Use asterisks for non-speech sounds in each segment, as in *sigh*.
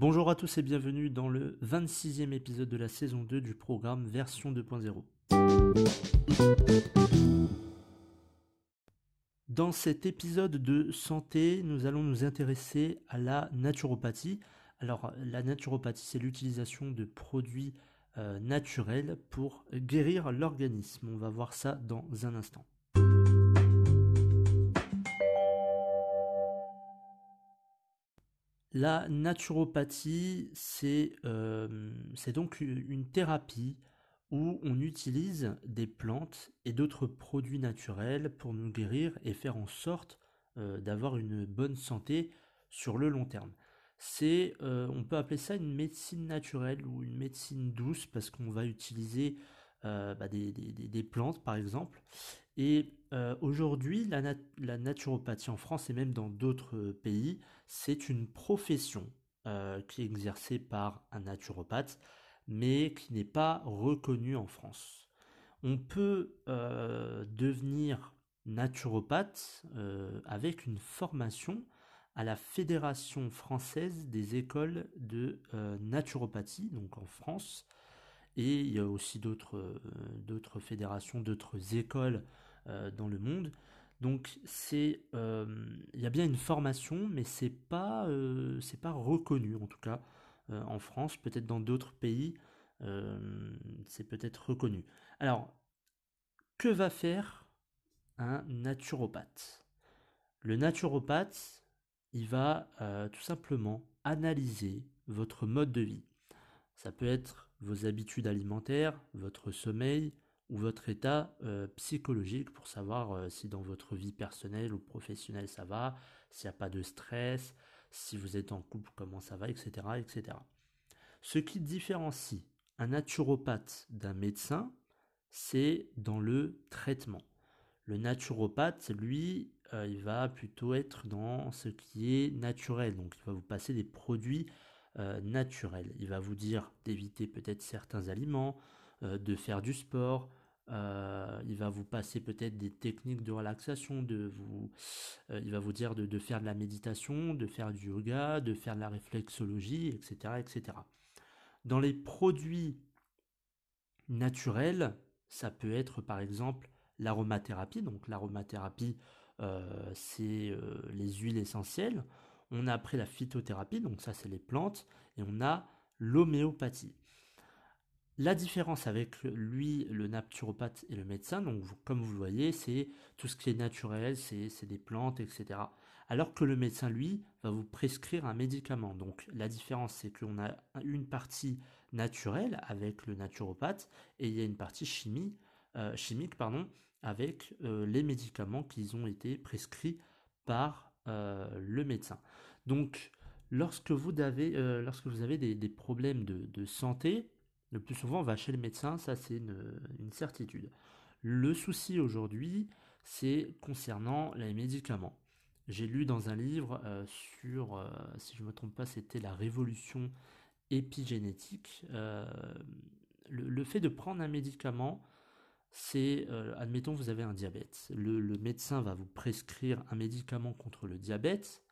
Bonjour à tous et bienvenue dans le 26e épisode de la saison 2 du programme version 2.0. Dans cet épisode de santé, nous allons nous intéresser à la naturopathie. Alors la naturopathie, c'est l'utilisation de produits euh, naturels pour guérir l'organisme. On va voir ça dans un instant. La naturopathie, euh, c'est donc une thérapie où on utilise des plantes et d'autres produits naturels pour nous guérir et faire en sorte euh, d'avoir une bonne santé sur le long terme. Euh, on peut appeler ça une médecine naturelle ou une médecine douce parce qu'on va utiliser bah, des, plantes par exemple. Et aujourd'hui, la, naturopathie en France et même dans d'autres pays, c'est une profession qui est exercée par un naturopathe mais qui n'est pas reconnu en France. On peut euh, devenir naturopathe euh, avec une formation à la Fédération française des écoles de euh, naturopathie, donc en France. Et il y a aussi d'autres fédérations, d'autres écoles dans le monde. Donc c'est, il y a bien une formation, mais c'est pas, c'est pas reconnu en tout cas euh, en France, peut-être dans d'autres pays, euh, c'est peut-être reconnu. Alors, que va faire un naturopathe? Le naturopathe, il va euh, tout simplement analyser votre mode de vie. Ça peut être vos habitudes alimentaires, votre sommeil ou votre état psychologique pour savoir si dans votre vie personnelle ou professionnelle ça va, s'il n'y a pas de stress, si vous êtes en couple, comment ça va, etc. etc. Ce qui différencie un naturopathe d'un médecin, c'est dans le traitement. Le naturopathe, lui, euh, il va plutôt être dans ce qui est naturel. Donc il va vous passer des produits euh, naturels. Il va vous dire d'éviter peut-être certains aliments, euh, de faire du sport, euh, il va vous passer peut-être des techniques de relaxation, de vous, euh, il va vous dire de, faire de la méditation, de faire du yoga, de faire de la réflexologie, etc., etc. Dans les produits naturels, ça peut être par exemple l'aromathérapie. Donc l'aromathérapie, euh, c'est les huiles essentielles. On a après la phytothérapie, donc ça c'est les plantes, et on a l'homéopathie. La différence avec lui, le naturopathe et le médecin, comme vous le voyez, c'est tout ce qui est naturel, c'est des plantes, etc. Alors que le médecin, lui, va vous prescrire un médicament. Donc la différence, c'est qu'on a une partie naturelle avec le naturopathe et il y a une partie euh, chimique avec euh, les médicaments qui ont été prescrits par euh, le médecin. Donc lorsque vous avez, lorsque vous avez des, problèmes de santé, le plus souvent, on va chez le médecin, ça c'est une, certitude. Le souci aujourd'hui, c'est concernant les médicaments. J'ai lu dans un livre euh, sur, euh, si je ne me trompe pas, c'était la révolution épigénétique. Euh, le, fait de prendre un médicament, c'est, admettons, vous avez un diabète. le médecin va vous prescrire un médicament contre le diabète.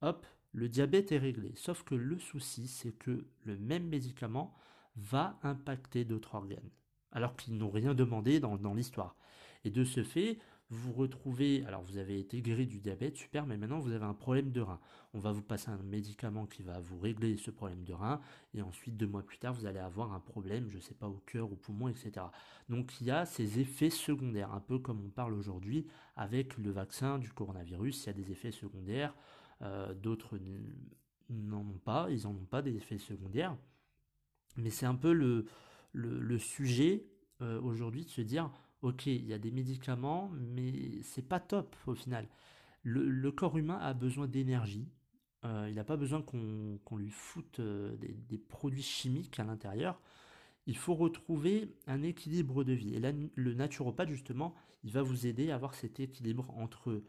Hop, le diabète est réglé. Sauf que le souci, c'est que le même médicament va impacter d'autres organes, alors qu'ils n'ont rien demandé dans, l'histoire. Et de ce fait, vous retrouvez, alors vous avez été guéri du diabète, super, mais maintenant vous avez un problème de rein. On va vous passer un médicament qui va vous régler ce problème de rein, et ensuite, deux mois plus tard, vous allez avoir un problème, je ne sais pas, au cœur, au poumon, etc. Donc il y a ces effets secondaires, un peu comme on parle aujourd'hui avec le vaccin du coronavirus, il y a des effets secondaires, euh, d'autres n'en ont pas, ils n'en ont pas des effets secondaires. Mais c'est un peu le, le, sujet euh, aujourd'hui de se dire, ok, il y a des médicaments, mais c'est pas top au final. Le, corps humain a besoin d'énergie. Euh, il n'a pas besoin qu'on lui foute euh, des, produits chimiques à l'intérieur. Il faut retrouver un équilibre de vie. Et là, le naturopathe, justement, il va vous aider à avoir cet équilibre entre,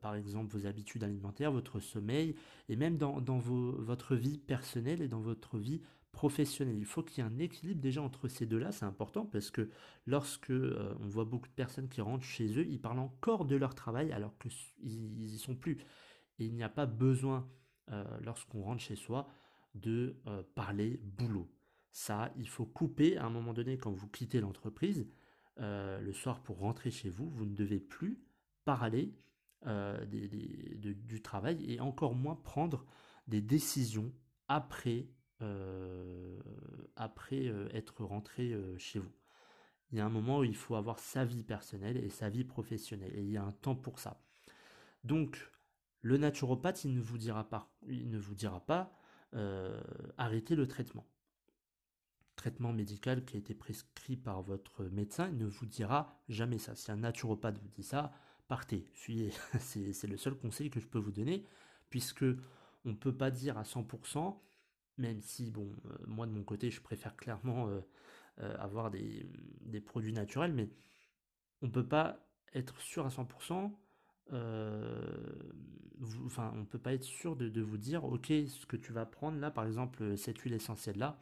par exemple, vos habitudes alimentaires, votre sommeil, et même dans, dans vos, votre vie personnelle et dans votre vie professionnel. Il faut qu'il y ait un équilibre déjà entre ces deux-là, c'est important parce que lorsque euh, on voit beaucoup de personnes qui rentrent chez eux, ils parlent encore de leur travail alors qu'ils n'y sont plus. Il n'y a pas besoin, euh, lorsqu'on rentre chez soi, de parler boulot. Ça, il faut couper à un moment donné quand vous quittez l'entreprise. le soir pour rentrer chez vous, vous ne devez plus parler du travail et encore moins prendre des décisions après, après être rentré chez vous. Il y a un moment où il faut avoir sa vie personnelle et sa vie professionnelle. Et il y a un temps pour ça. Donc, le naturopathe, il ne vous dira pas, il ne vous dira pas euh, arrêtez le traitement. Traitement médical qui a été prescrit par votre médecin, il ne vous dira jamais ça. Si un naturopathe vous dit ça, partez, *laughs* c'est le seul conseil que je peux vous donner, puisque on ne peut pas dire à 100%, même si, bon, euh, moi de mon côté, je préfère clairement euh, euh, avoir des, produits naturels, mais on peut pas être sûr à 100%. Euh, enfin, on peut pas être sûr de, vous dire, ok, ce que tu vas prendre là, par exemple, cette huile essentielle là,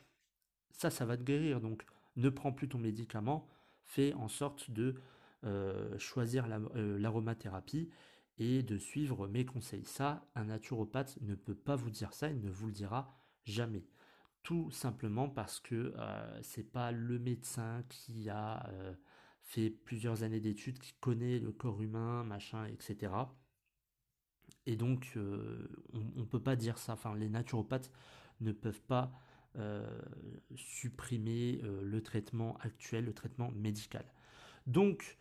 ça, ça va te guérir. Donc, ne prends plus ton médicament, fais en sorte de euh, choisir l'aromathérapie et de suivre mes conseils. Ça, un naturopathe ne peut pas vous dire ça, il ne vous le dira jamais. Tout simplement parce que euh, c'est pas le médecin qui a euh, fait plusieurs années d'études, qui connaît le corps humain, machin, etc. Et donc, euh, on ne peut pas dire ça. Enfin, les naturopathes ne peuvent pas supprimer le traitement actuel, le traitement médical. Donc,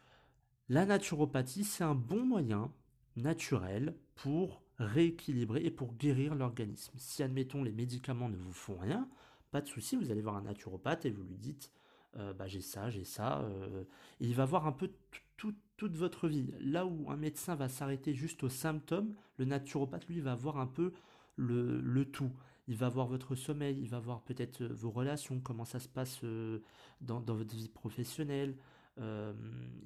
la naturopathie, c'est un bon moyen naturel pour rééquilibrer et pour guérir l'organisme. Si, admettons, les médicaments ne vous font rien, pas de souci, vous allez voir un naturopathe et vous lui dites euh, bah, j'ai ça, j'ai ça. Euh, il va voir un peu toute votre vie. Là où un médecin va s'arrêter juste aux symptômes, le naturopathe, lui, va voir un peu le, tout. Il va voir votre sommeil, il va voir peut-être vos relations, comment ça se passe euh, dans, votre vie professionnelle, euh,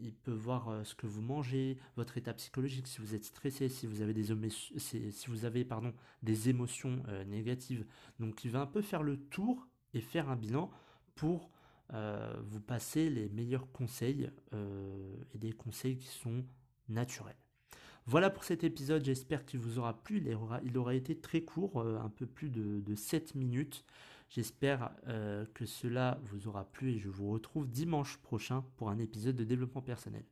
il peut voir euh, ce que vous mangez, votre état psychologique, si vous êtes stressé, si vous avez des, si vous avez, pardon, des émotions euh, négatives. Donc il va un peu faire le tour et faire un bilan pour vous passer les meilleurs conseils et des conseils qui sont naturels. Voilà pour cet épisode, j'espère qu'il vous aura plu. Il aura, il été très court, un peu plus de, de 7 minutes. J'espère euh, que cela vous aura plu et je vous retrouve dimanche prochain pour un épisode de développement personnel.